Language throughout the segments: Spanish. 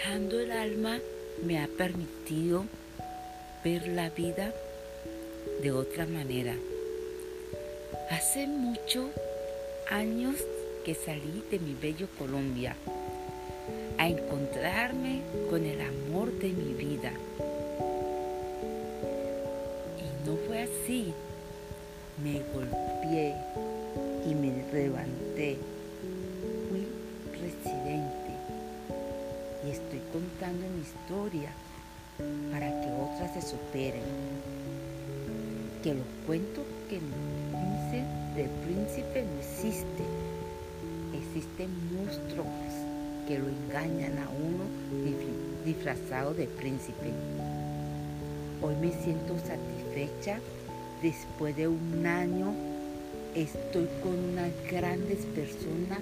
idioma me ha permitido ver la vida de otra manera. Hace muchos años que salí de mi bello Colombia a encontrarme con el amor de mi vida. Y no fue así. Me golpeé y me levanté. Y estoy contando mi historia para que otras se superen. Que los cuentos que dicen del príncipe no existen. Existen monstruos que lo engañan a uno disfrazado de príncipe. Hoy me siento satisfecha después de un año estoy con unas grandes personas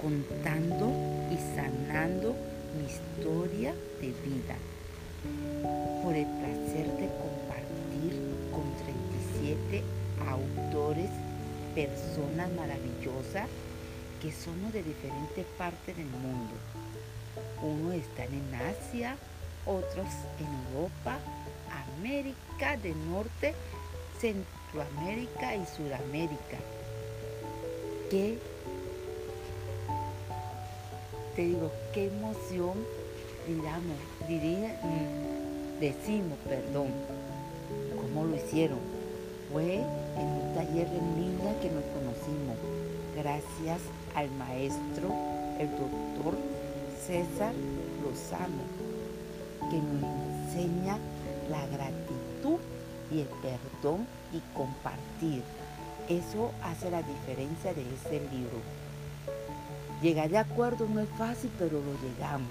contando y sanando historia de vida por el placer de compartir con 37 autores, personas maravillosas que somos de diferentes partes del mundo. Unos están en Asia, otros en Europa, América del Norte, Centroamérica y Sudamérica. Qué, te digo, qué emoción, digamos, diría, mm, decimos, perdón, cómo lo hicieron. Fue en un taller de línea que nos conocimos, gracias al maestro, el doctor César Lozano, que nos enseña la gratitud y el perdón y compartir. Eso hace la diferencia de ese libro. Llegar de acuerdo no es fácil, pero lo llegamos.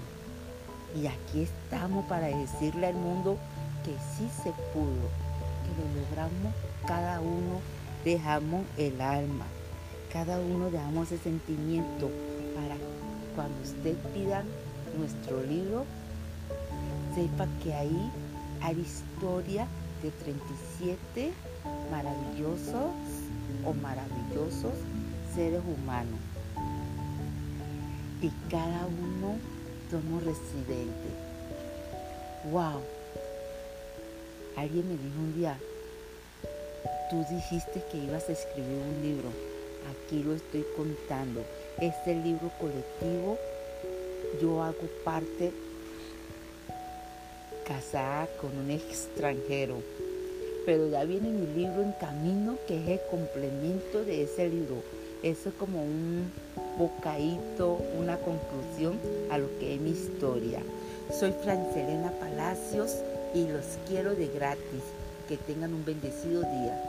Y aquí estamos para decirle al mundo que sí se pudo, que lo logramos cada uno, dejamos el alma, cada uno dejamos ese sentimiento para cuando usted pida nuestro libro, sepa que ahí hay historia de 37 maravillosos o maravillosos seres humanos. Y cada uno somos residentes. ¡Wow! Alguien me dijo un día, tú dijiste que ibas a escribir un libro. Aquí lo estoy contando. Este libro colectivo, yo hago parte casada con un extranjero. Pero ya viene mi libro en camino que es el complemento de ese libro. Eso es como un bocadito, una conclusión a lo que es mi historia. Soy Francelena Palacios y los quiero de gratis. Que tengan un bendecido día.